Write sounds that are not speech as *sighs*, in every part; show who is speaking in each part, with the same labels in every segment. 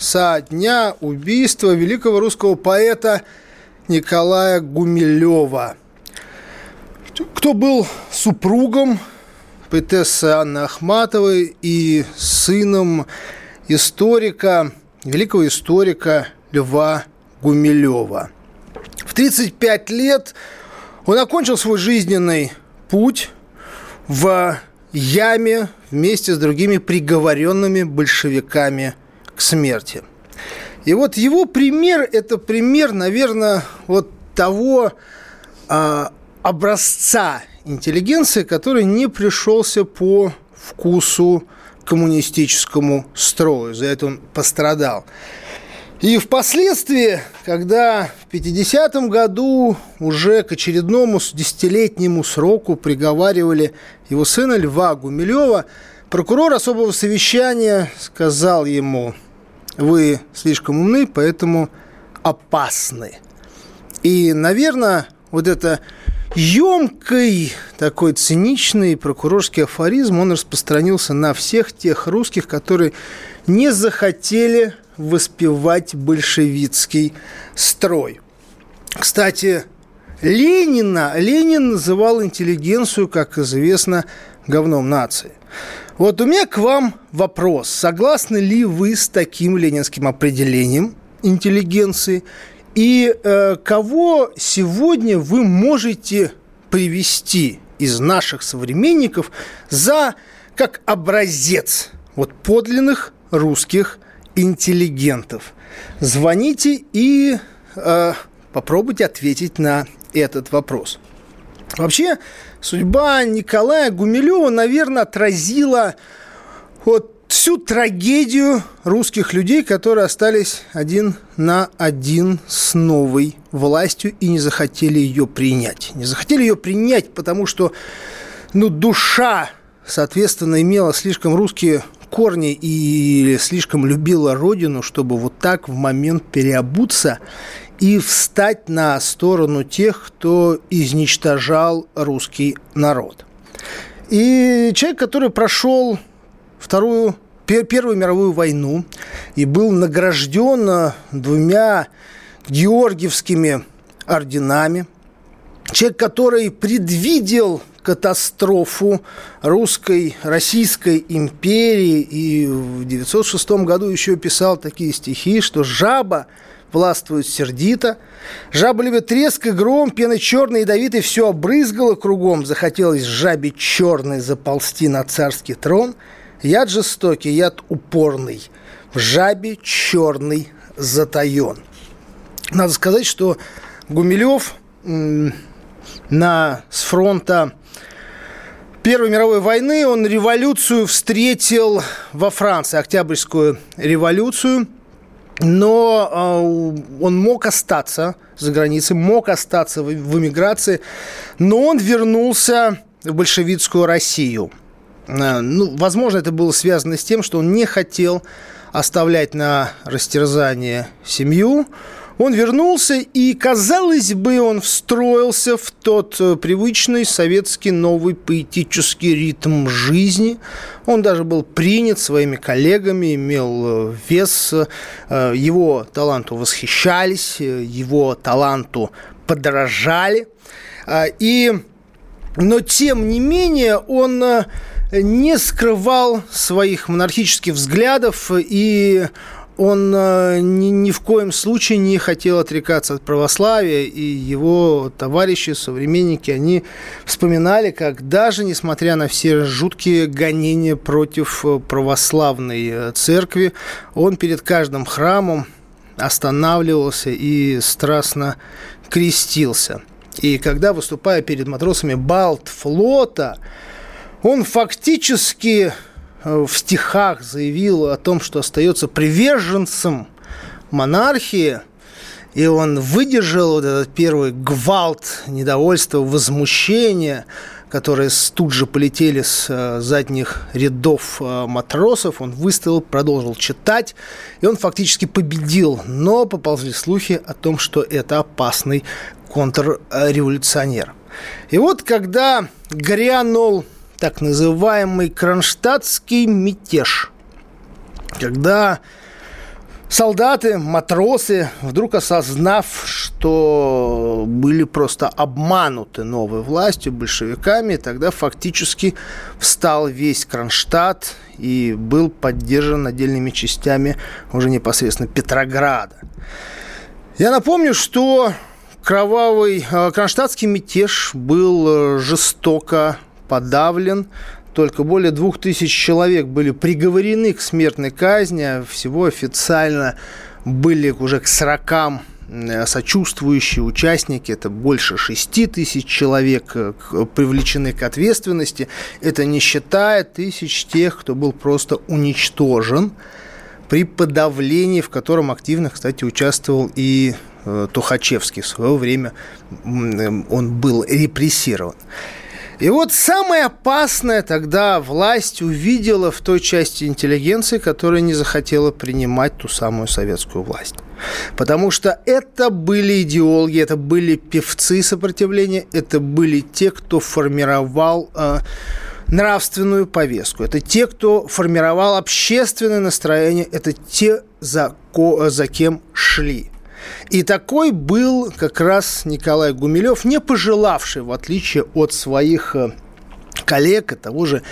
Speaker 1: со дня убийства великого русского поэта Николая Гумилева, кто был супругом поэтессы Анны Ахматовой и сыном историка, великого историка Льва Гумилева. В 35 лет он окончил свой жизненный путь в яме вместе с другими приговоренными большевиками смерти. И вот его пример – это пример, наверное, вот того а, образца интеллигенции, который не пришелся по вкусу коммунистическому строю. За это он пострадал. И впоследствии, когда в 50-м году уже к очередному десятилетнему сроку приговаривали его сына Льва Гумилева, прокурор особого совещания сказал ему – вы слишком умны, поэтому опасны. И, наверное, вот это емкий, такой циничный прокурорский афоризм, он распространился на всех тех русских, которые не захотели воспевать большевистский строй. Кстати, Ленина, Ленин называл интеллигенцию, как известно, говном нации. Вот у меня к вам вопрос. Согласны ли вы с таким ленинским определением интеллигенции? И э, кого сегодня вы можете привести из наших современников за как образец вот подлинных русских интеллигентов? Звоните и э, попробуйте ответить на этот вопрос. Вообще, судьба Николая Гумилева, наверное, отразила вот всю трагедию русских людей, которые остались один на один с новой властью и не захотели ее принять. Не захотели ее принять, потому что ну, душа, соответственно, имела слишком русские корни и слишком любила родину, чтобы вот так в момент переобуться и встать на сторону тех, кто изничтожал русский народ. И человек, который прошел вторую, Первую мировую войну и был награжден двумя георгиевскими орденами, человек, который предвидел катастрофу русской, Российской империи и в 906 году еще писал такие стихи, что жаба властвует сердито. Жаба любит треск и гром, пены черной ядовитой все обрызгало кругом. Захотелось жабе черной заползти на царский трон. Яд жестокий, яд упорный, в жабе черный затаен. Надо сказать, что Гумилев на, с фронта Первой мировой войны он революцию встретил во Франции, Октябрьскую революцию – но э, он мог остаться за границей, мог остаться в, эмиграции, но он вернулся в большевистскую Россию. Э, ну, возможно, это было связано с тем, что он не хотел оставлять на растерзание семью, он вернулся, и, казалось бы, он встроился в тот э, привычный советский новый поэтический ритм жизни. Он даже был принят своими коллегами, имел э, вес, э, его таланту восхищались, его таланту подражали. И, но, тем не менее, он не скрывал своих монархических взглядов и он э, ни, ни в коем случае не хотел отрекаться от православия, и его товарищи, современники, они вспоминали, как даже несмотря на все жуткие гонения против э, православной э, церкви, он перед каждым храмом останавливался и страстно крестился. И когда, выступая перед матросами Балтфлота, он фактически в стихах заявил о том, что остается приверженцем монархии, и он выдержал вот этот первый гвалт, недовольство, возмущение, которые тут же полетели с э, задних рядов э, матросов. Он выставил, продолжил читать, и он фактически победил. Но поползли слухи о том, что это опасный контрреволюционер. И вот когда грянул так называемый кронштадтский мятеж, когда солдаты, матросы, вдруг осознав, что были просто обмануты новой властью, большевиками, тогда фактически встал весь Кронштадт и был поддержан отдельными частями уже непосредственно Петрограда. Я напомню, что кровавый э, кронштадтский мятеж был э, жестоко подавлен. Только более двух тысяч человек были приговорены к смертной казни, а всего официально были уже к сорокам э, сочувствующие участники, это больше 6 тысяч человек э, привлечены к ответственности. Это не считая тысяч тех, кто был просто уничтожен при подавлении, в котором активно, кстати, участвовал и э, Тухачевский. В свое время он был репрессирован. И вот самое опасное тогда власть увидела в той части интеллигенции, которая не захотела принимать ту самую советскую власть. Потому что это были идеологи, это были певцы сопротивления, это были те, кто формировал э, нравственную повестку, это те, кто формировал общественное настроение, это те, за, ко, за кем шли. И такой был как раз Николай Гумилев, не пожелавший, в отличие от своих э, коллег и того же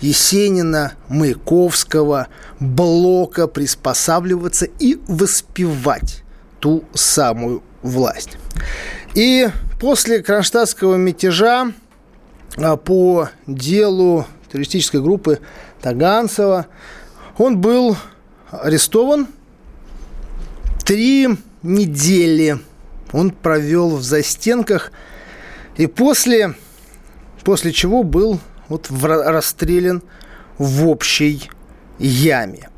Speaker 1: Есенина, Маяковского, Блока приспосабливаться и воспевать ту самую власть. И после кронштадтского мятежа э, по делу террористической группы Таганцева он был арестован. Три недели он провел в застенках, и после, после чего был вот расстрелян в общей яме.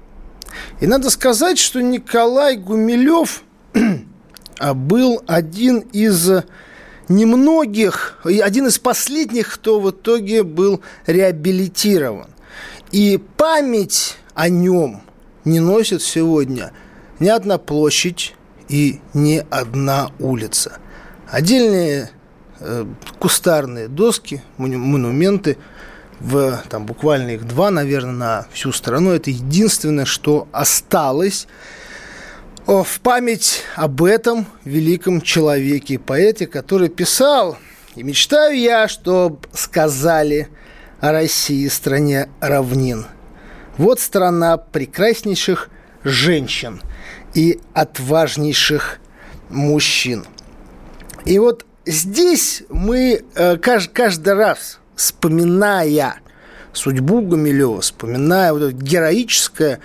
Speaker 1: И надо сказать, что Николай Гумилев *clears throat* был один из немногих, один из последних, кто в итоге был реабилитирован. И память о нем не носит сегодня ни одна площадь, и не одна улица. Отдельные э, кустарные доски, монументы, в, там буквально их два, наверное, на всю страну. Это единственное, что осталось в память об этом великом человеке и поэте, который писал «И мечтаю я, чтоб сказали о России, стране равнин. Вот страна прекраснейших женщин – и отважнейших мужчин. И вот здесь мы э, каждый раз, вспоминая судьбу Гумилева, вспоминая вот это героическое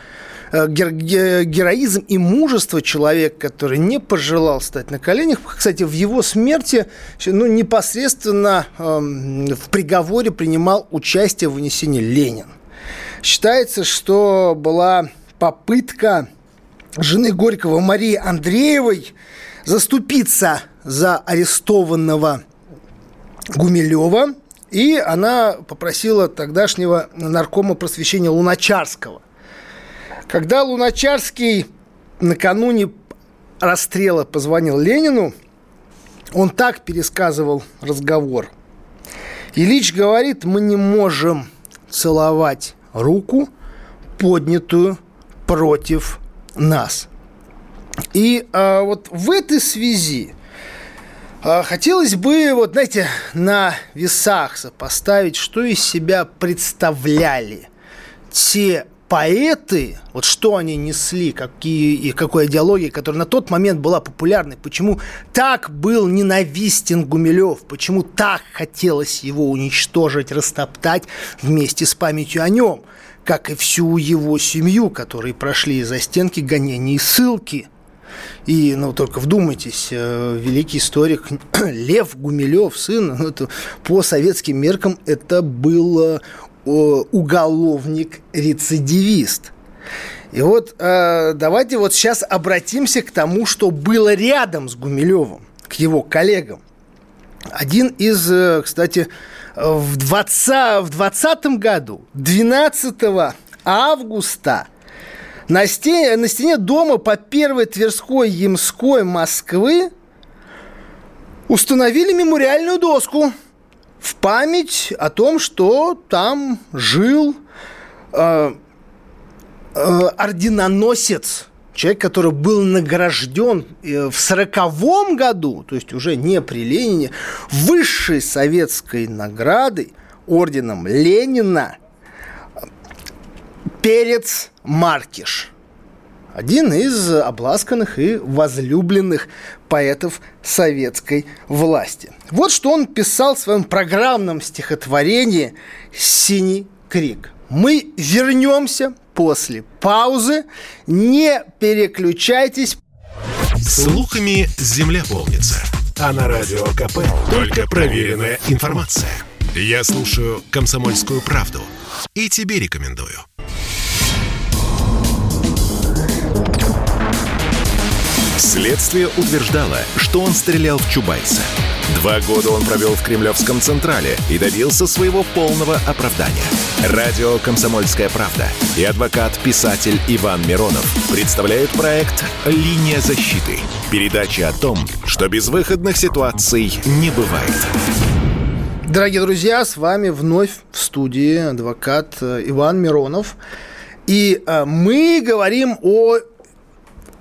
Speaker 1: э, героизм и мужество человека, который не пожелал стать на коленях. Кстати, в его смерти ну, непосредственно э, в приговоре принимал участие в вынесении Ленин. Считается, что была попытка жены Горького Марии Андреевой заступиться за арестованного Гумилева, и она попросила тогдашнего наркома просвещения Луначарского. Когда Луначарский накануне расстрела позвонил Ленину, он так пересказывал разговор. Ильич говорит, мы не можем целовать руку, поднятую против нас. И а, вот в этой связи а, хотелось бы, вот, знаете, на весах сопоставить, что из себя представляли те поэты, вот что они несли, какие, и какой идеологии, которая на тот момент была популярной, почему так был ненавистен Гумилев, почему так хотелось его уничтожить, растоптать вместе с памятью о нем, как и всю его семью, которые прошли за стенки гонений и ссылки. И, ну, только вдумайтесь, э, великий историк *clears throat* Лев Гумилев, сын, ну, это, по советским меркам это был уголовник-рецидивист. И вот э, давайте вот сейчас обратимся к тому, что было рядом с Гумилевым, к его коллегам. Один из, э, кстати, в 20, в 20 году, 12 августа, на стене, на стене дома по первой Тверской Ямской Москвы установили мемориальную доску – в память о том, что там жил э, э, орденоносец, человек, который был награжден э, в сороковом году, то есть уже не при Ленине, высшей советской наградой, орденом Ленина, Перец Маркиш – один из обласканных и возлюбленных поэтов советской власти. Вот что он писал в своем программном стихотворении «Синий крик». Мы вернемся после паузы. Не переключайтесь.
Speaker 2: Слухами земля полнится. А на радио КП только проверенная информация. Я слушаю «Комсомольскую правду» и тебе рекомендую. Следствие утверждало, что он стрелял в Чубайса. Два года он провел в Кремлевском Централе и добился своего полного оправдания. Радио «Комсомольская правда» и адвокат-писатель Иван Миронов представляют проект «Линия защиты». Передача о том, что безвыходных ситуаций не бывает.
Speaker 1: Дорогие друзья, с вами вновь в студии адвокат Иван Миронов. И э, мы говорим о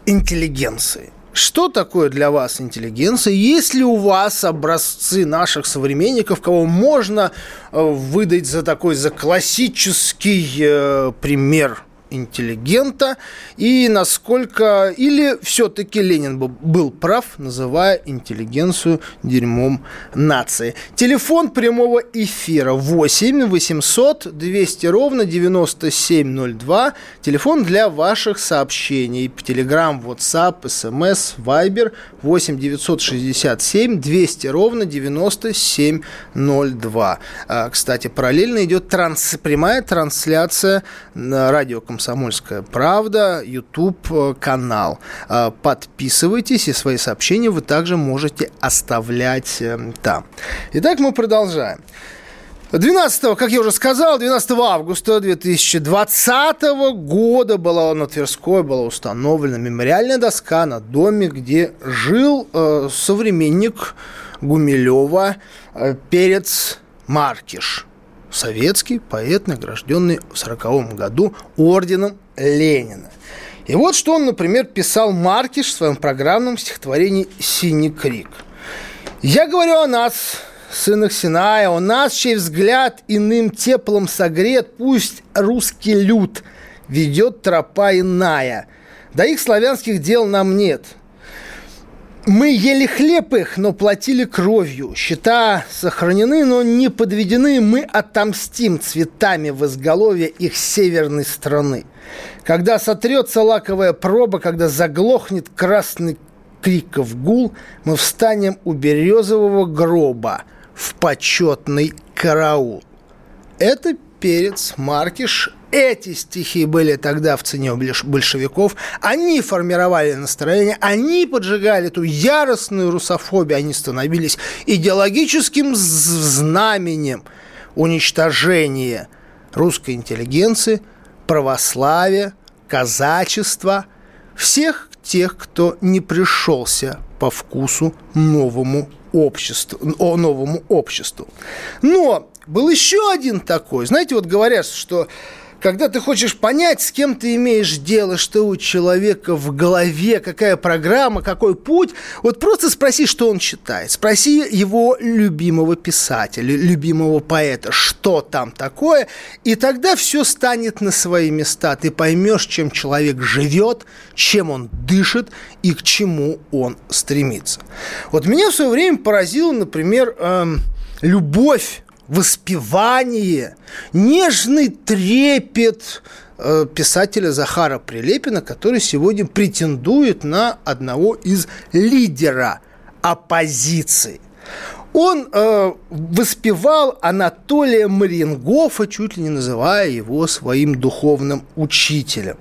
Speaker 1: интеллигенции. Что такое для вас интеллигенция? Есть ли у вас образцы наших современников, кого можно э, выдать за такой, за классический э, пример интеллигента и насколько... Или все-таки Ленин был прав, называя интеллигенцию дерьмом нации. Телефон прямого эфира 8 800 200 ровно 9702. Телефон для ваших сообщений. Телеграм, WhatsApp, смс, Viber 8 967 200 ровно 9702. А, кстати, параллельно идет транс, прямая трансляция на радио «Комсомольская правда», YouTube-канал. Э, Подписывайтесь, и свои сообщения вы также можете оставлять э, там. Итак, мы продолжаем. 12, как я уже сказал, 12 августа 2020 года была на Тверской была установлена мемориальная доска на доме, где жил э, современник Гумилева э, Перец Маркиш советский поэт, награжденный в 1940 году орденом Ленина. И вот что он, например, писал Маркиш в своем программном стихотворении «Синий крик». «Я говорю о нас, сынах Синая, о нас, чей взгляд иным теплом согрет, пусть русский люд ведет тропа иная. До их славянских дел нам нет – мы ели хлеб их, но платили кровью. Счета сохранены, но не подведены. Мы отомстим цветами в изголовье их северной страны. Когда сотрется лаковая проба, когда заглохнет красный криков гул, мы встанем у березового гроба в почетный караул. Это перец Маркиш эти стихи были тогда в цене большевиков. Они формировали настроение, они поджигали эту яростную русофобию, они становились идеологическим знаменем уничтожения русской интеллигенции, православия, казачества, всех тех, кто не пришелся по вкусу новому обществу, о новому обществу. Но был еще один такой. Знаете, вот говорят, что когда ты хочешь понять, с кем ты имеешь дело, что у человека в голове, какая программа, какой путь, вот просто спроси, что он читает. Спроси его любимого писателя, любимого поэта, что там такое, и тогда все станет на свои места. Ты поймешь, чем человек живет, чем он дышит и к чему он стремится. Вот меня в свое время поразило, например, эм, любовь воспевание, нежный трепет э, писателя Захара Прилепина, который сегодня претендует на одного из лидера оппозиции. Он э, воспевал Анатолия Марингофа, чуть ли не называя его своим духовным учителем.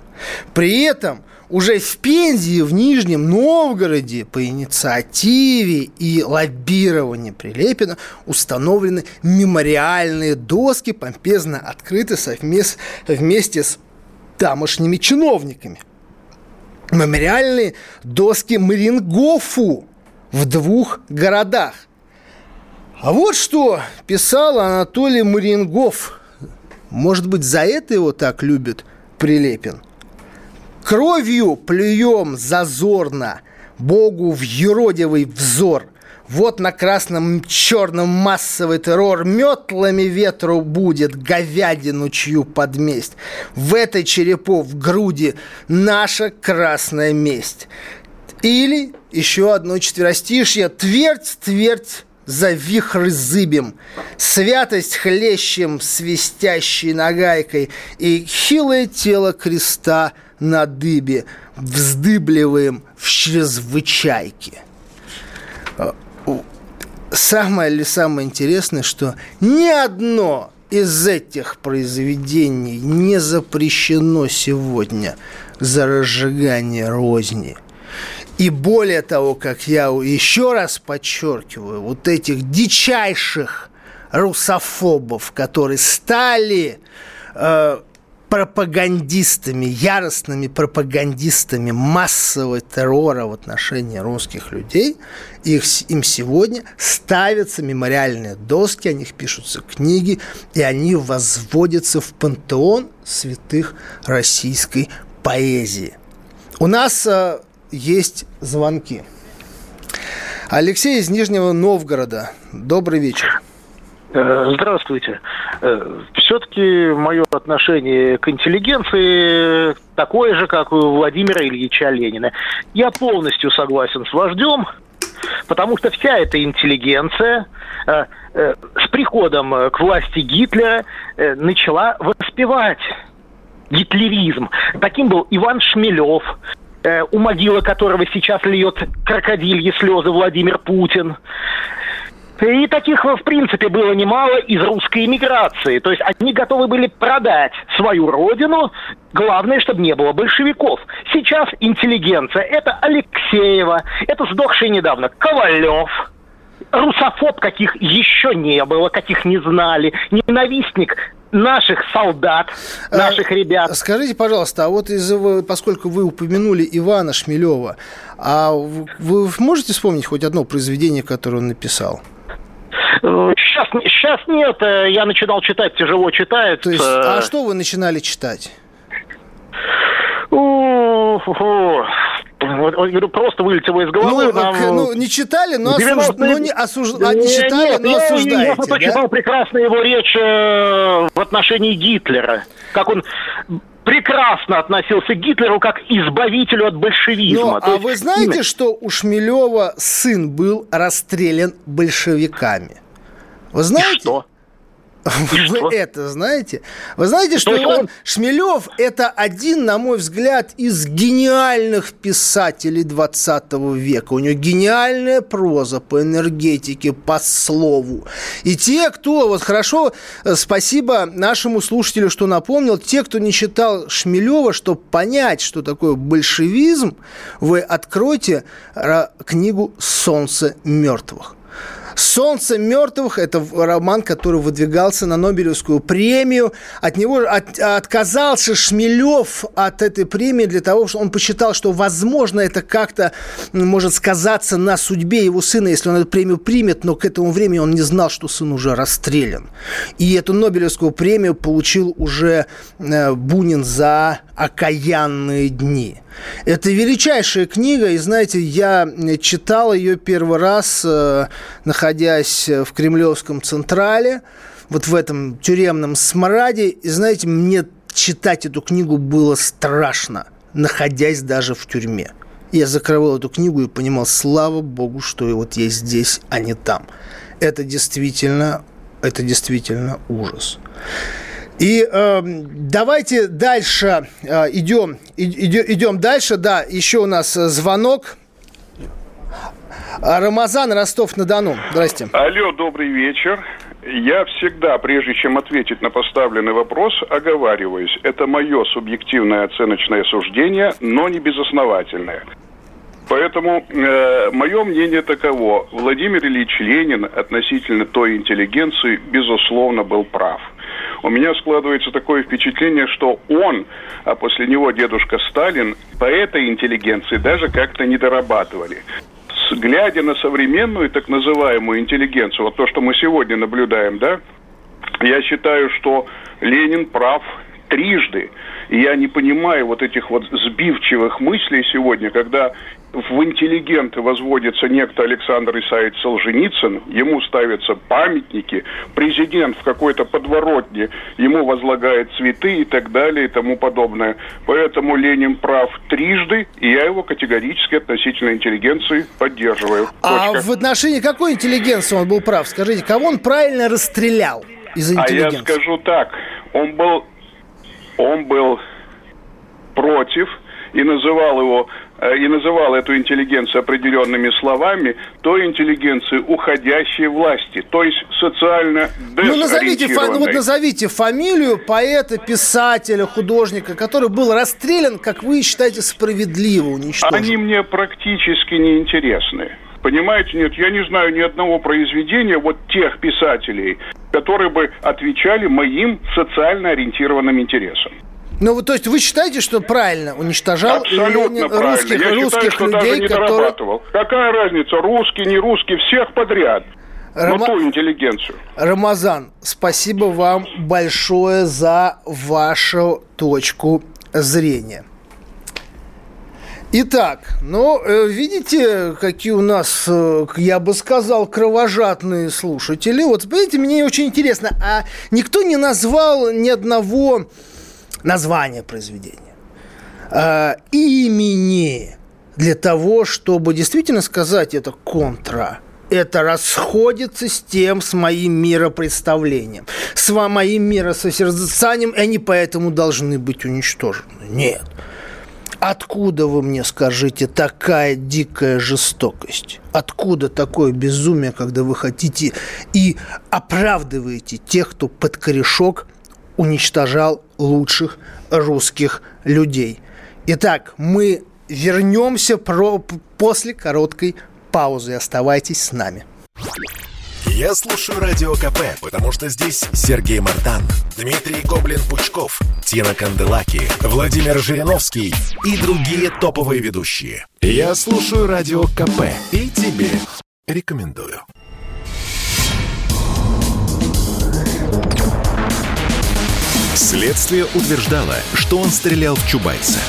Speaker 1: При этом уже в Пензе в Нижнем Новгороде по инициативе и лоббированию Прилепина установлены мемориальные доски, помпезно открыты совмест, вместе с тамошними чиновниками. Мемориальные доски Марингофу в двух городах. А вот что писал Анатолий Марингоф. Может быть, за это его так любит Прилепин – Кровью плюем зазорно Богу в юродивый взор. Вот на красном черном массовый террор Метлами ветру будет говядину чью подместь. В этой черепов груди наша красная месть. Или еще одно четверостишье Твердь, твердь, за вихры зыбем, Святость хлещем свистящей нагайкой И хилое тело креста на дыбе Вздыбливаем в чрезвычайке. А, самое ли самое интересное, что ни одно из этих произведений не запрещено сегодня за разжигание розни. И более того, как я еще раз подчеркиваю, вот этих дичайших русофобов, которые стали э, пропагандистами, яростными пропагандистами массового террора в отношении русских людей, их, им сегодня ставятся мемориальные доски, о них пишутся книги, и они возводятся в пантеон святых российской поэзии. У нас э, есть звонки. Алексей из Нижнего Новгорода. Добрый вечер.
Speaker 3: Э, здравствуйте. Э, Все-таки мое отношение к интеллигенции такое же, как у Владимира Ильича Ленина. Я полностью согласен с вождем, потому что вся эта интеллигенция э, с приходом к власти Гитлера начала воспевать гитлеризм. Таким был Иван Шмелев, у могилы которого сейчас льет крокодильи слезы Владимир Путин. И таких, в принципе, было немало из русской эмиграции. То есть они готовы были продать свою родину, главное, чтобы не было большевиков. Сейчас интеллигенция – это Алексеева, это сдохший недавно Ковалев, русофоб, каких еще не было, каких не знали, ненавистник наших солдат, а, наших а, ребят.
Speaker 1: Скажите, пожалуйста, а вот из поскольку вы упомянули Ивана Шмелева, а вы можете вспомнить хоть одно произведение, которое он написал?
Speaker 3: Сейчас, сейчас нет, э, я начинал читать, тяжело читает.
Speaker 1: То есть, а что вы начинали читать?
Speaker 3: Вот, вот, говорю, просто вылетело из головы.
Speaker 1: Ну, нам... ну не читали, но, осуж... ну, не, осуж... а, не читали, нет, но я, осуждаете, Я
Speaker 3: зато да? читал прекрасно его речь э, в отношении Гитлера. Как он прекрасно относился к Гитлеру как избавителю от большевизма.
Speaker 1: Но, а есть... вы знаете, что у Шмелева сын был расстрелян большевиками? Вы знаете? *laughs* И
Speaker 3: что?
Speaker 1: Вы что? это знаете? Вы знаете, что Иван он... Шмелев это один, на мой взгляд, из гениальных писателей 20 века. У него гениальная проза по энергетике, по слову. И те, кто, вот хорошо, э, спасибо нашему слушателю, что напомнил, те, кто не читал Шмелева, чтобы понять, что такое большевизм, вы откройте книгу «Солнце мертвых». «Солнце мертвых» – это роман, который выдвигался на Нобелевскую премию. От него от, отказался Шмелев от этой премии для того, что он посчитал, что, возможно, это как-то может сказаться на судьбе его сына, если он эту премию примет, но к этому времени он не знал, что сын уже расстрелян. И эту Нобелевскую премию получил уже э, Бунин за «Окаянные дни». Это величайшая книга, и знаете, я читал ее первый раз, э, находясь в Кремлевском Централе, вот в этом тюремном смраде, и знаете, мне читать эту книгу было страшно, находясь даже в тюрьме. Я закрывал эту книгу и понимал, слава богу, что вот я здесь, а не там. Это действительно, это действительно ужас. И э, давайте дальше э, идем, идем, идем дальше. Да, еще у нас звонок. Рамазан, Ростов-на-Дону. Здрасте.
Speaker 4: Алло, добрый вечер. Я всегда, прежде чем ответить на поставленный вопрос, оговариваюсь. Это мое субъективное оценочное суждение, но не безосновательное. Поэтому э, мое мнение таково. Владимир Ильич Ленин относительно той интеллигенции, безусловно, был прав у меня складывается такое впечатление, что он, а после него дедушка Сталин, по этой интеллигенции даже как-то не дорабатывали глядя на современную так называемую интеллигенцию, вот то, что мы сегодня наблюдаем, да, я считаю, что Ленин прав трижды. И я не понимаю вот этих вот сбивчивых мыслей сегодня, когда в интеллигенты возводится некто Александр Исаевич Солженицын, ему ставятся памятники, президент в какой-то подворотне ему возлагает цветы и так далее и тому подобное. Поэтому Ленин прав трижды, и я его категорически относительно интеллигенции поддерживаю.
Speaker 1: А Точка. А в отношении какой интеллигенции он был прав? Скажите, кого он правильно расстрелял из интеллигенции?
Speaker 4: А я скажу так, он был, он был против и называл его Э, и называл эту интеллигенцию определенными словами, то интеллигенции уходящей власти, то есть социально
Speaker 1: ну, назовите, ну вот назовите фамилию поэта, писателя, художника, который был расстрелян, как вы считаете, справедливо уничтожен.
Speaker 4: Они мне практически не интересны. Понимаете, нет, я не знаю ни одного произведения вот тех писателей, которые бы отвечали моим социально ориентированным интересам.
Speaker 1: Ну, то есть вы считаете, что правильно уничтожал
Speaker 4: Абсолютно правильно. русских, Я русских считаю, что людей, даже не которые... дорабатывал. Какая разница, русский, не русский, всех подряд. Рама... Ну, ту интеллигенцию.
Speaker 1: Рамазан, спасибо вам большое за вашу точку зрения. Итак, ну, э, видите, какие у нас, э, я бы сказал, кровожадные слушатели. Вот, смотрите, мне очень интересно, а никто не назвал ни одного название произведения, э, имени для того, чтобы действительно сказать это контра. Это расходится с тем, с моим миропредставлением, с моим миросозерцанием, и они поэтому должны быть уничтожены. Нет. Откуда вы мне скажите такая дикая жестокость? Откуда такое безумие, когда вы хотите и оправдываете тех, кто под корешок уничтожал лучших русских людей. Итак, мы вернемся про, после короткой паузы. Оставайтесь с нами.
Speaker 2: Я слушаю Радио КП, потому что здесь Сергей Мартан, Дмитрий Гоблин-Пучков, Тина Канделаки, Владимир Жириновский и другие топовые ведущие. Я слушаю Радио КП и тебе рекомендую. Следствие утверждало, что он стрелял в Чубайса.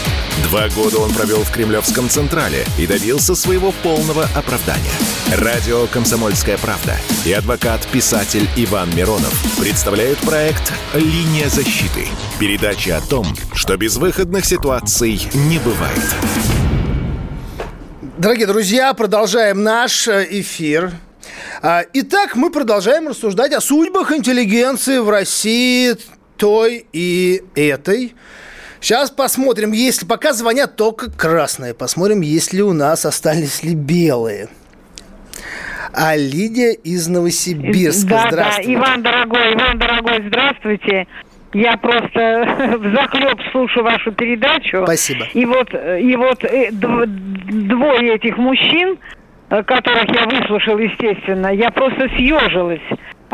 Speaker 2: Два года он провел в Кремлевском Централе и добился своего полного оправдания. Радио «Комсомольская правда» и адвокат-писатель Иван Миронов представляют проект «Линия защиты». Передача о том, что безвыходных ситуаций не бывает.
Speaker 1: Дорогие друзья, продолжаем наш э, эфир. А, итак, мы продолжаем рассуждать о судьбах интеллигенции в России той и этой. Сейчас посмотрим, если пока звонят только красные. Посмотрим, есть ли у нас остались ли белые. А Лидия из Новосибирска. Да,
Speaker 5: здравствуйте. Да, Иван дорогой, Иван дорогой, здравствуйте. Я просто *laughs* в захлеб слушаю вашу передачу.
Speaker 1: Спасибо.
Speaker 5: И вот, и вот э, двое этих мужчин, э, которых я выслушал, естественно, я просто съежилась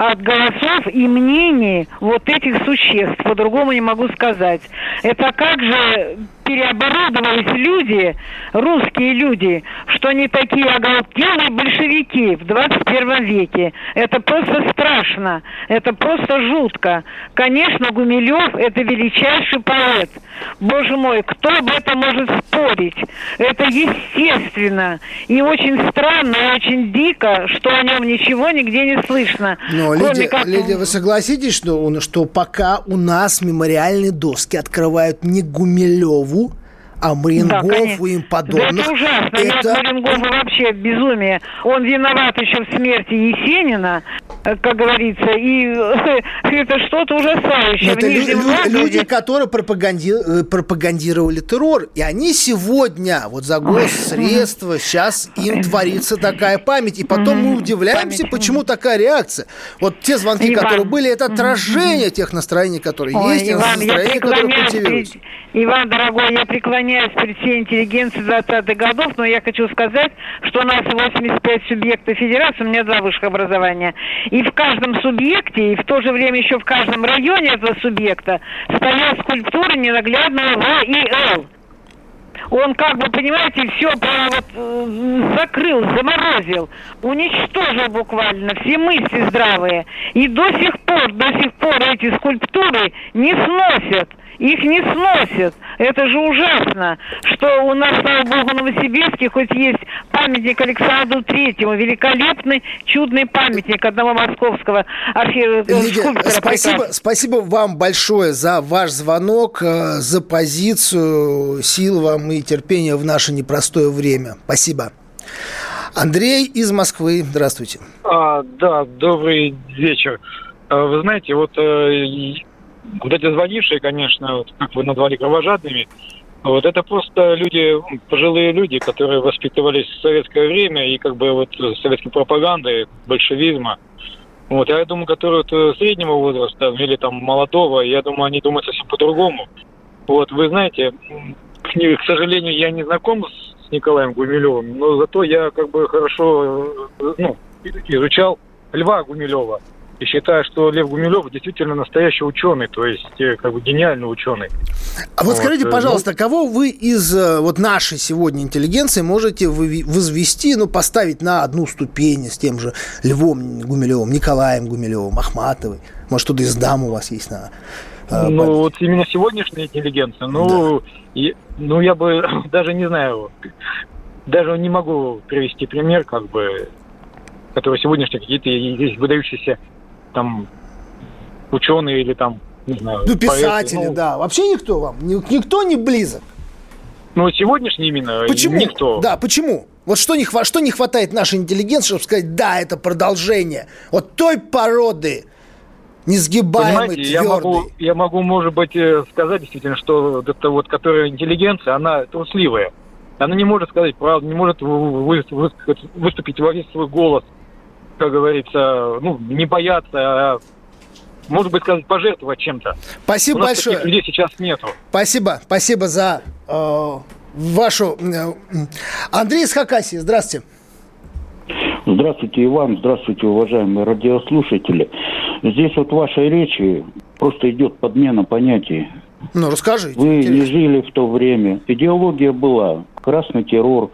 Speaker 5: от голосов и мнений вот этих существ. По-другому не могу сказать. Это как же переоборудовались люди, русские люди, что они такие оголтелые большевики в 21 веке. Это просто страшно, это просто жутко. Конечно, Гумилев – это величайший поэт. Боже мой, кто об этом может спорить? Это естественно. И очень странно, и очень дико, что о нем ничего нигде не слышно.
Speaker 1: Но, Лидия, как... Лидия, вы согласитесь, что, что пока у нас мемориальные доски открывают не Гумилеву, а Марингофу да, им подобных.
Speaker 5: Да это ужасно. Это... Нет, Марингофу вообще безумие. Он виноват еще в смерти Есенина, э, как говорится, и *laughs* это что-то ужасающее.
Speaker 1: Это лю- лю- люди, которые пропаганди- э, пропагандировали террор, и они сегодня, вот за госсредства, сейчас им творится такая память, и потом мы удивляемся, почему такая реакция. Вот те звонки, которые были, это отражение тех настроений, которые есть, настроений, которые культивируются.
Speaker 5: Иван, дорогой, я преклоняюсь перед всей интеллигенцией 20-х годов, но я хочу сказать, что у нас 85 субъектов федерации, у меня два высших образования, и в каждом субъекте, и в то же время еще в каждом районе этого субъекта стоят скульптуры ненаглядного В и Л. Он как бы, понимаете, все вот, э, закрыл, заморозил, уничтожил буквально все мысли здравые. И до сих пор, до сих пор эти скульптуры не сносят их не сносят. Это же ужасно, что у нас, слава богу, в Новосибирске хоть есть памятник Александру Третьему, великолепный, чудный памятник одного московского архи...
Speaker 1: Лидия, спасибо, спасибо вам большое за ваш звонок, э, за позицию, сил вам и терпения в наше непростое время. Спасибо. Андрей из Москвы, здравствуйте.
Speaker 6: А, да, добрый вечер. А, вы знаете, вот э, вот эти звонившие, конечно, вот, как вы назвали кровожадными, вот это просто люди, пожилые люди, которые воспитывались в советское время и как бы вот советской пропаганды, большевизма. Вот, я думаю, которые вот э, среднего возраста или там молодого, я думаю, они думают совсем по-другому. Вот, вы знаете, к сожалению, я не знаком с Николаем Гумилевым, но зато я как бы хорошо э, ну, изучал Льва Гумилева и считаю, что Лев Гумилев действительно настоящий ученый, то есть э, как бы гениальный ученый.
Speaker 1: А вот, вот скажите, э, пожалуйста, ну... кого вы из э, вот нашей сегодня интеллигенции можете возвести, ну, поставить на одну ступень с тем же Львом Гумилевым, Николаем Гумилевым, Ахматовой? Может, что-то из дам у вас есть на
Speaker 6: ну, память? вот именно сегодняшняя интеллигенция, ну, да. ну, я бы *laughs* даже не знаю, даже не могу привести пример, как бы, которые сегодняшние какие-то есть выдающиеся там ученые или там, не знаю,
Speaker 1: Ну, писатели, поэты, ну, да. Вообще никто вам? Никто не близок?
Speaker 6: Ну, сегодняшний именно
Speaker 1: Почему?
Speaker 6: никто.
Speaker 1: Да, почему? Вот что не, что не хватает нашей интеллигенции, чтобы сказать, да, это продолжение вот той породы, несгибаемой, Понимаете.
Speaker 6: Я могу, я могу, может быть, э, сказать действительно, что это вот, которая интеллигенция, она трусливая. Она не может сказать правду, не может выступить во весь свой голос – как говорится, ну, не бояться, а, может быть, сказать, пожертвовать чем-то.
Speaker 1: Спасибо
Speaker 6: У нас
Speaker 1: большое.
Speaker 6: Таких людей сейчас нету.
Speaker 1: Спасибо, спасибо за э, вашу... Э, Андрей из Хакасии, здравствуйте.
Speaker 7: Здравствуйте, Иван, здравствуйте, уважаемые радиослушатели. Здесь вот в вашей речи просто идет подмена понятий.
Speaker 1: Ну, расскажите.
Speaker 7: Вы интересно. не жили в то время. Идеология была. Красный террор,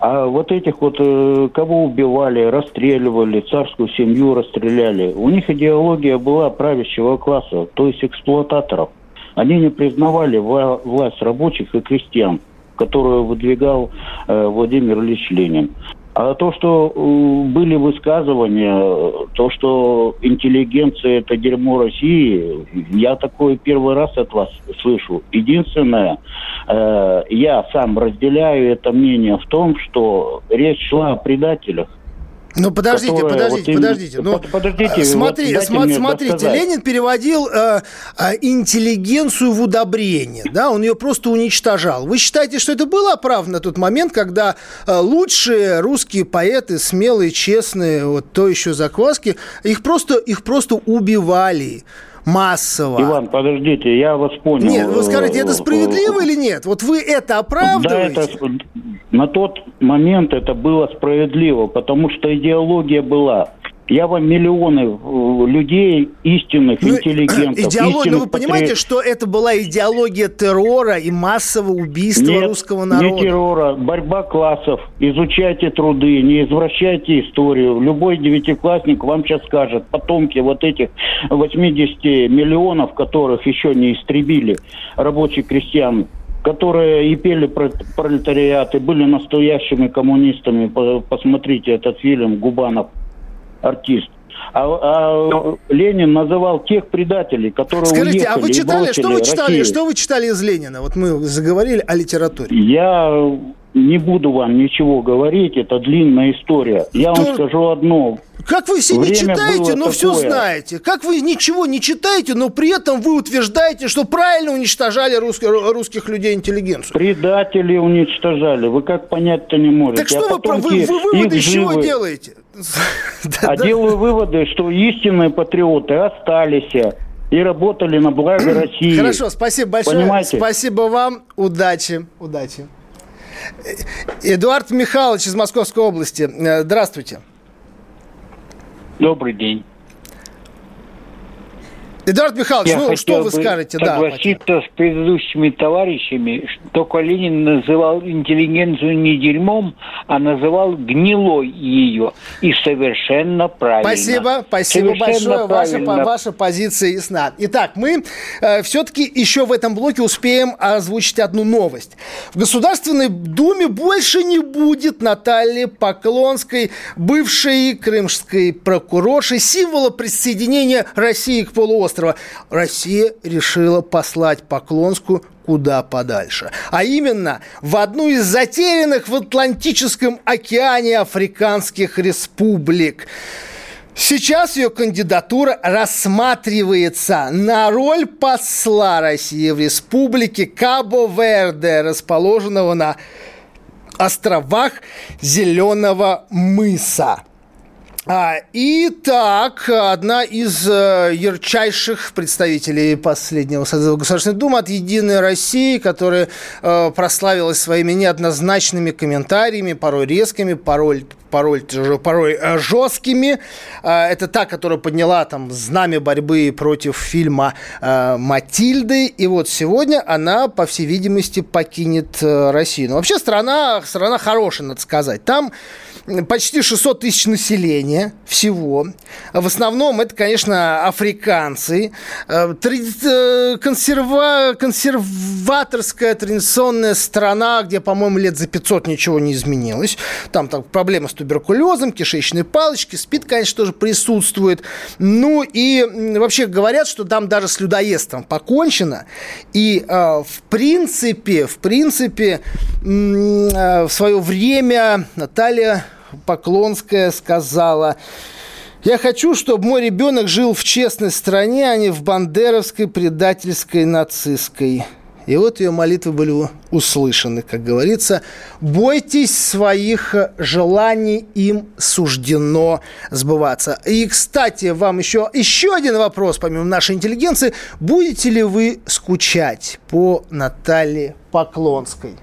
Speaker 7: а вот этих вот, э, кого убивали, расстреливали, царскую семью расстреляли, у них идеология была правящего класса, то есть эксплуататоров. Они не признавали власть рабочих и крестьян, которую выдвигал э, Владимир Ильич Ленин. А то, что э, были высказывания, то, что интеллигенция – это дерьмо России, я такое первый раз от вас слышу. Единственное, э, я сам разделяю это мнение в том, что речь шла о предателях.
Speaker 1: Ну подождите, которая, подождите, вот подождите. Ну, подождите. Смотри, вот см, смотрите, рассказать. Ленин переводил э, э, интеллигенцию в удобрение, да, он ее просто уничтожал. Вы считаете, что это было оправдано на тот момент, когда э, лучшие русские поэты, смелые, честные, вот то еще закваски, их просто, их просто убивали? Массово.
Speaker 7: Иван, подождите, я вас понял.
Speaker 1: Нет, вы скажите, это справедливо или нет? Вот вы это оправдываете?
Speaker 7: Да, это, На тот момент это было справедливо, потому что идеология была. Я вам миллионы э, людей, истинных, ну, интеллигентов. *clears throat*
Speaker 1: Идеология, ну вы понимаете, что это была идеология террора и массового убийства
Speaker 7: Нет,
Speaker 1: русского народа?
Speaker 7: не террора, борьба классов. Изучайте труды, не извращайте историю. Любой девятиклассник вам сейчас скажет, потомки вот этих 80 миллионов, которых еще не истребили рабочих крестьян, которые и пели про пролетариат, и были настоящими коммунистами. Посмотрите этот фильм «Губанов» артист. А, а Ленин называл тех предателей, которые
Speaker 1: Скажите,
Speaker 7: уехали
Speaker 1: а вы читали, что вы читали,
Speaker 7: Россию.
Speaker 1: что вы читали из Ленина? Вот мы заговорили о литературе.
Speaker 7: Я не буду вам ничего говорить, это длинная история. Я
Speaker 1: То...
Speaker 7: вам скажу одно.
Speaker 1: Как вы все не читаете, но такое. все знаете? Как вы ничего не читаете, но при этом вы утверждаете, что правильно уничтожали русских, русских людей интеллигенцию?
Speaker 7: Предатели уничтожали. Вы как понять-то не можете.
Speaker 1: Так что а вы, вы, вы выводы из чего делаете? *laughs*
Speaker 7: А делаю выводы, что истинные патриоты остались и работали на благо *clears throat* России.
Speaker 1: Хорошо, спасибо большое. Понимаете? Спасибо вам. Удачи. Удачи. Эдуард Михайлович из Московской области. Э, здравствуйте.
Speaker 8: Добрый день.
Speaker 1: Эдуард Михайлович,
Speaker 8: Я
Speaker 1: ну что вы скажете?
Speaker 8: Согласиться да, с предыдущими товарищами, только Ленин называл интеллигенцию не дерьмом, а называл гнилой ее. И совершенно правильно.
Speaker 1: Спасибо, спасибо совершенно большое. Ваша, ваша позиция ясна. Итак, мы э, все-таки еще в этом блоке успеем озвучить одну новость. В Государственной Думе больше не будет Натальи Поклонской, бывшей крымской прокурорши, символа присоединения России к полуострову острова, Россия решила послать Поклонскую куда подальше. А именно в одну из затерянных в Атлантическом океане африканских республик. Сейчас ее кандидатура рассматривается на роль посла России в республике Кабо-Верде, расположенного на островах Зеленого мыса. А, итак, одна из э, ярчайших представителей последнего созыва Государственной Думы от «Единой России», которая э, прославилась своими неоднозначными комментариями, порой резкими, порой, порой, порой э, жесткими. Э, это та, которая подняла там знамя борьбы против фильма «Матильды». И вот сегодня она, по всей видимости, покинет Россию. Но вообще страна, страна хорошая, надо сказать. Там почти 600 тысяч населения всего. В основном это, конечно, африканцы. Э, э, консерва... Консерваторская традиционная страна, где, по-моему, лет за 500 ничего не изменилось. Там, там проблемы с туберкулезом, кишечные палочки, СПИД, конечно, тоже присутствует. Ну и вообще говорят, что там даже с людоедством покончено. И э, в принципе, в принципе, в свое время Наталья Поклонская сказала, я хочу, чтобы мой ребенок жил в честной стране, а не в бандеровской, предательской, нацистской. И вот ее молитвы были услышаны, как говорится. Бойтесь своих желаний, им суждено сбываться. И, кстати, вам еще, еще один вопрос, помимо нашей интеллигенции. Будете ли вы скучать по Наталье Поклонской?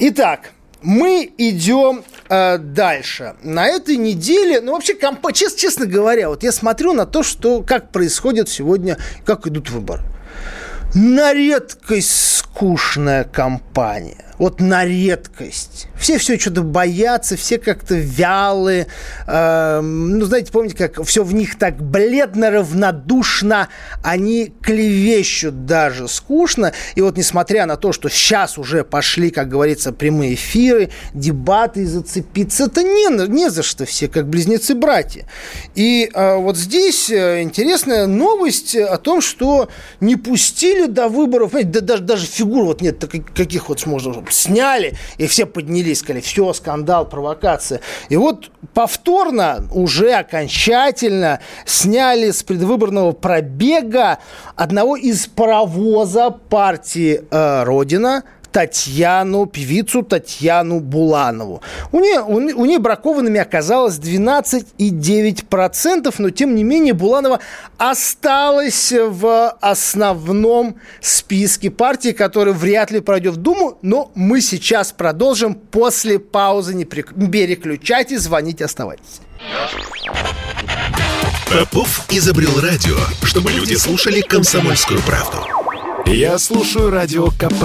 Speaker 1: Итак, мы идем э, дальше. На этой неделе, ну вообще, комп... честно, честно говоря, вот я смотрю на то, что как происходит сегодня, как идут выборы. На редкость скучная кампания вот на редкость. Все все что-то боятся, все как-то вялы. Э, ну, знаете, помните, как все в них так бледно, равнодушно, они клевещут даже скучно. И вот несмотря на то, что сейчас уже пошли, как говорится, прямые эфиры, дебаты, зацепиться, это не, не за что все, как близнецы-братья. И э, вот здесь э, интересная новость о том, что не пустили до выборов, да, даже, даже фигур вот нет каких вот можно сняли, и все поднялись, сказали, все, скандал, провокация. И вот повторно, уже окончательно сняли с предвыборного пробега одного из паровоза партии э, «Родина», Татьяну, певицу Татьяну Буланову. У нее, у, у нее бракованными оказалось 12,9%, но тем не менее Буланова осталась в основном списке партии, которая вряд ли пройдет в Думу, но мы сейчас продолжим после паузы. Не переключайтесь, звоните, оставайтесь.
Speaker 2: Попов изобрел радио, чтобы люди слушали комсомольскую правду. Я слушаю радио КП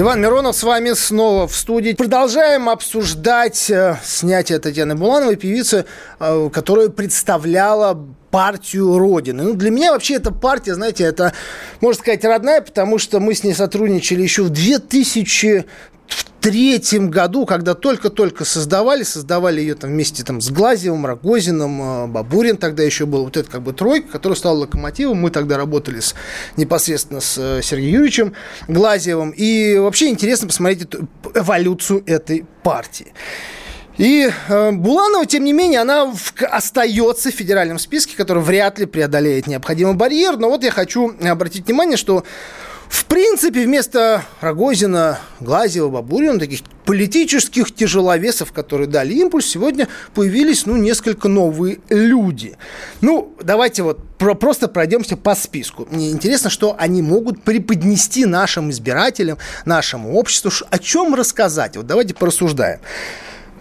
Speaker 1: Иван Миронов с вами снова в студии. Продолжаем обсуждать э, снятие Татьяны Булановой, певицы, э, которая представляла партию Родины. Ну, для меня вообще эта партия, знаете, это, можно сказать, родная, потому что мы с ней сотрудничали еще в 2000 в третьем году, когда только-только создавали, создавали ее там вместе там, с Глазевым, Рогозиным, э, Бабурин тогда еще был, вот это как бы тройка, которая стала локомотивом. Мы тогда работали с, непосредственно с э, Сергеем Юрьевичем Глазевым. И вообще интересно посмотреть эту, эволюцию этой партии. И э, Буланова, тем не менее, она в, остается в федеральном списке, который вряд ли преодолеет необходимый барьер. Но вот я хочу обратить внимание, что в принципе, вместо Рогозина, Глазева, Бабурина, таких политических тяжеловесов, которые дали импульс, сегодня появились, ну, несколько новые люди. Ну, давайте вот про просто пройдемся по списку. Мне интересно, что они могут преподнести нашим избирателям, нашему обществу, о чем рассказать. Вот давайте порассуждаем.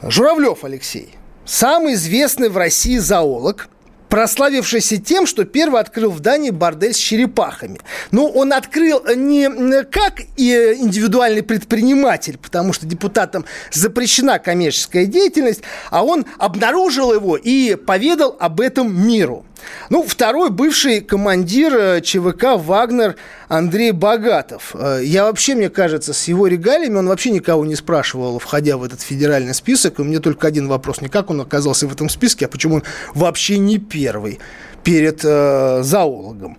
Speaker 1: Журавлев Алексей, самый известный в России зоолог – прославившийся тем, что первый открыл в Дании бордель с черепахами. Но он открыл не как индивидуальный предприниматель, потому что депутатам запрещена коммерческая деятельность, а он обнаружил его и поведал об этом миру. Ну, второй бывший командир э, ЧВК «Вагнер» Андрей Богатов. Э, я вообще, мне кажется, с его регалиями он вообще никого не спрашивал, входя в этот федеральный список. И меня только один вопрос. Не как он оказался в этом списке, а почему он вообще не первый перед э, зоологом.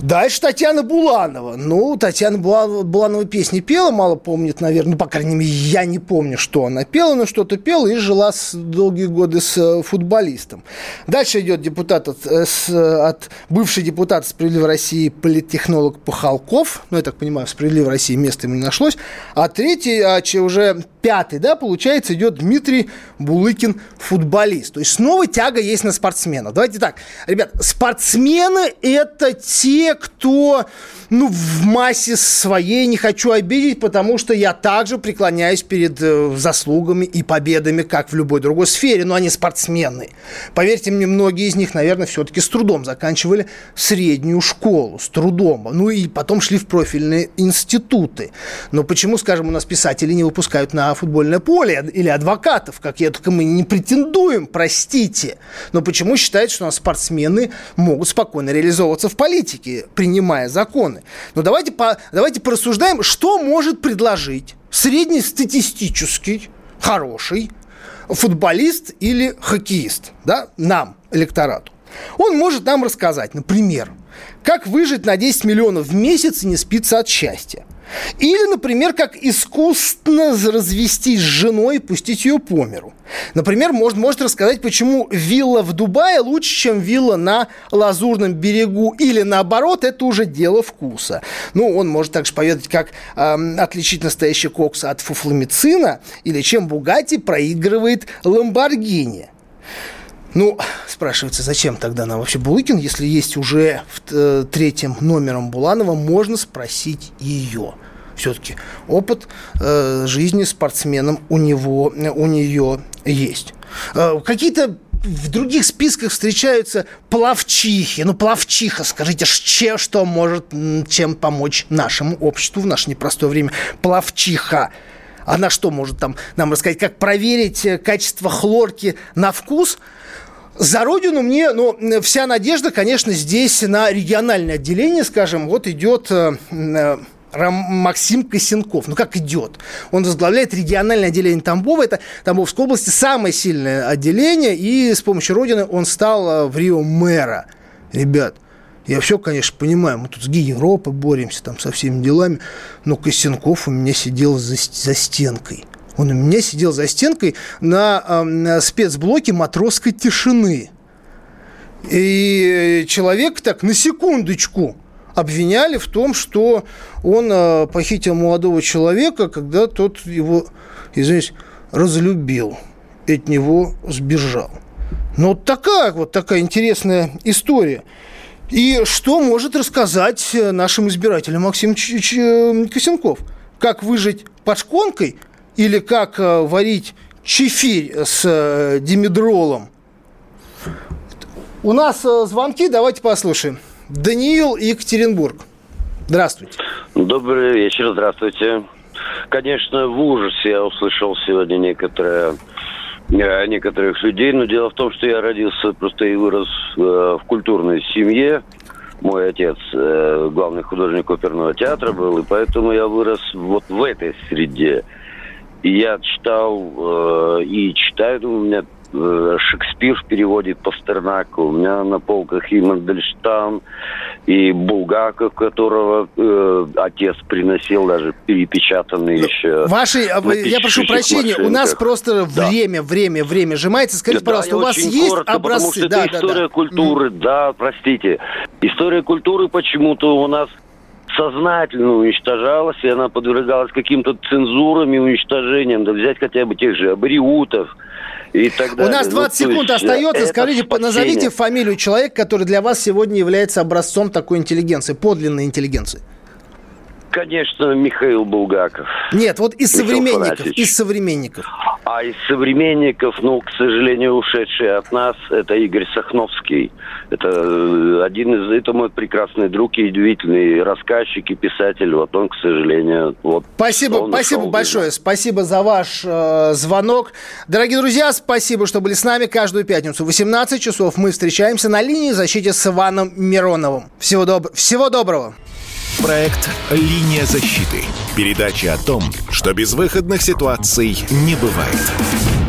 Speaker 1: Дальше Татьяна Буланова. Ну, Татьяна Буланова, Буланова песни пела, мало помнит, наверное. Ну, по крайней мере, я не помню, что она пела, но что-то пела и жила с, долгие годы с э, футболистом. Дальше идет депутат от, э, с, от бывший депутат «Справедливой России» политтехнолог Пахалков. Ну, я так понимаю, в «Справедливой России» места ему не нашлось. А третий, а, уже пятый, да, получается, идет Дмитрий Булыкин, футболист. То есть снова тяга есть на спортсменов. Давайте так, ребят, спортсмены – это те, кто ну, в массе своей не хочу обидеть, потому что я также преклоняюсь перед э, заслугами и победами, как в любой другой сфере, но они спортсмены. Поверьте мне, многие из них, наверное, все-таки с трудом заканчивали среднюю школу, с трудом. Ну и потом шли в профильные институты. Но почему, скажем, у нас писатели не выпускают на футбольное поле или адвокатов, как я только мы не претендуем, простите. Но почему считают, что у нас спортсмены могут спокойно реализовываться в политике, принимая законы? Но давайте, по, давайте порассуждаем, что может предложить среднестатистический, хороший футболист или хоккеист да, нам, электорату. Он может нам рассказать, например, как выжить на 10 миллионов в месяц и не спиться от счастья. Или, например, как искусственно развестись с женой и пустить ее по миру. Например, может, может рассказать, почему вилла в Дубае лучше, чем вилла на Лазурном берегу. Или наоборот, это уже дело вкуса. Ну, он может также поведать, как э, отличить настоящий кокс от фуфломицина, или чем Бугати проигрывает Ламборгини. Ну, *sighs* спрашивается, зачем тогда нам вообще Булыкин, если есть уже в э, третьем номером Буланова, можно спросить ее. Все-таки опыт э, жизни спортсменом у него, у нее есть. Э, какие-то в других списках встречаются плавчихи. Ну, плавчиха, скажите, че, что может чем помочь нашему обществу в наше непростое время? Плавчиха. Она что может там нам рассказать, как проверить э, качество хлорки на вкус – за родину мне, ну, вся надежда, конечно, здесь на региональное отделение, скажем, вот идет э, э, Максим Косенков. Ну, как идет? Он возглавляет региональное отделение Тамбова. Это Тамбовской области самое сильное отделение. И с помощью Родины он стал э, в Рио мэра. Ребят, я все, конечно, понимаю, мы тут с Ги Европы боремся там со всеми делами, но Косенков у меня сидел за, за стенкой. Он у меня сидел за стенкой на, э, спецблоке матросской тишины. И человек так на секундочку обвиняли в том, что он э, похитил молодого человека, когда тот его, извините, разлюбил и от него сбежал. Ну, вот такая вот такая интересная история. И что может рассказать нашим избирателям Максим Ч- Ч- Косенков? Как выжить под шконкой или как э, варить чефирь с э, димедролом? У нас э, звонки, давайте послушаем. Даниил Екатеринбург. Здравствуйте.
Speaker 9: Добрый вечер, здравствуйте. Конечно, в ужасе я услышал сегодня некоторые некоторых людей, но дело в том, что я родился просто и вырос в культурной семье. Мой отец главный художник оперного театра был, и поэтому я вырос вот в этой среде. Я читал э, и читаю, у меня Э, Шекспир в переводе Пастернака. У меня на полках и Мандельштам, и Булгаков, которого э, отец приносил, даже перепечатанный ну, еще.
Speaker 1: Ваши, я прошу прощения, машинках. у нас просто да. время, время, время сжимается. Скажите, да, пожалуйста, у вас есть коротко, образцы?
Speaker 9: Потому что да, это да, история да. культуры, mm. да, простите. История культуры почему-то у нас сознательно уничтожалась, и она подвергалась каким-то цензурам и уничтожениям. Да взять хотя бы тех же абриутов, и так далее.
Speaker 1: У нас 20 ну, секунд остается. Скажите, спасение. назовите фамилию человека, который для вас сегодня является образцом такой интеллигенции, подлинной интеллигенции.
Speaker 9: Конечно, Михаил Булгаков.
Speaker 1: Нет, вот из Михаил современников, Фанасьевич. из современников.
Speaker 9: А из современников, ну, к сожалению, ушедший от нас, это Игорь Сахновский. Это э, один из, это мой прекрасный друг и удивительный рассказчик и писатель. Вот он, к сожалению, вот.
Speaker 1: Спасибо, спасибо большое, спасибо за ваш э, звонок, дорогие друзья. Спасибо, что были с нами каждую пятницу в 18 часов. Мы встречаемся на линии защиты с Иваном Мироновым. Всего, доб... Всего доброго.
Speaker 2: Проект «Линия защиты». Передача о том, что безвыходных ситуаций не бывает.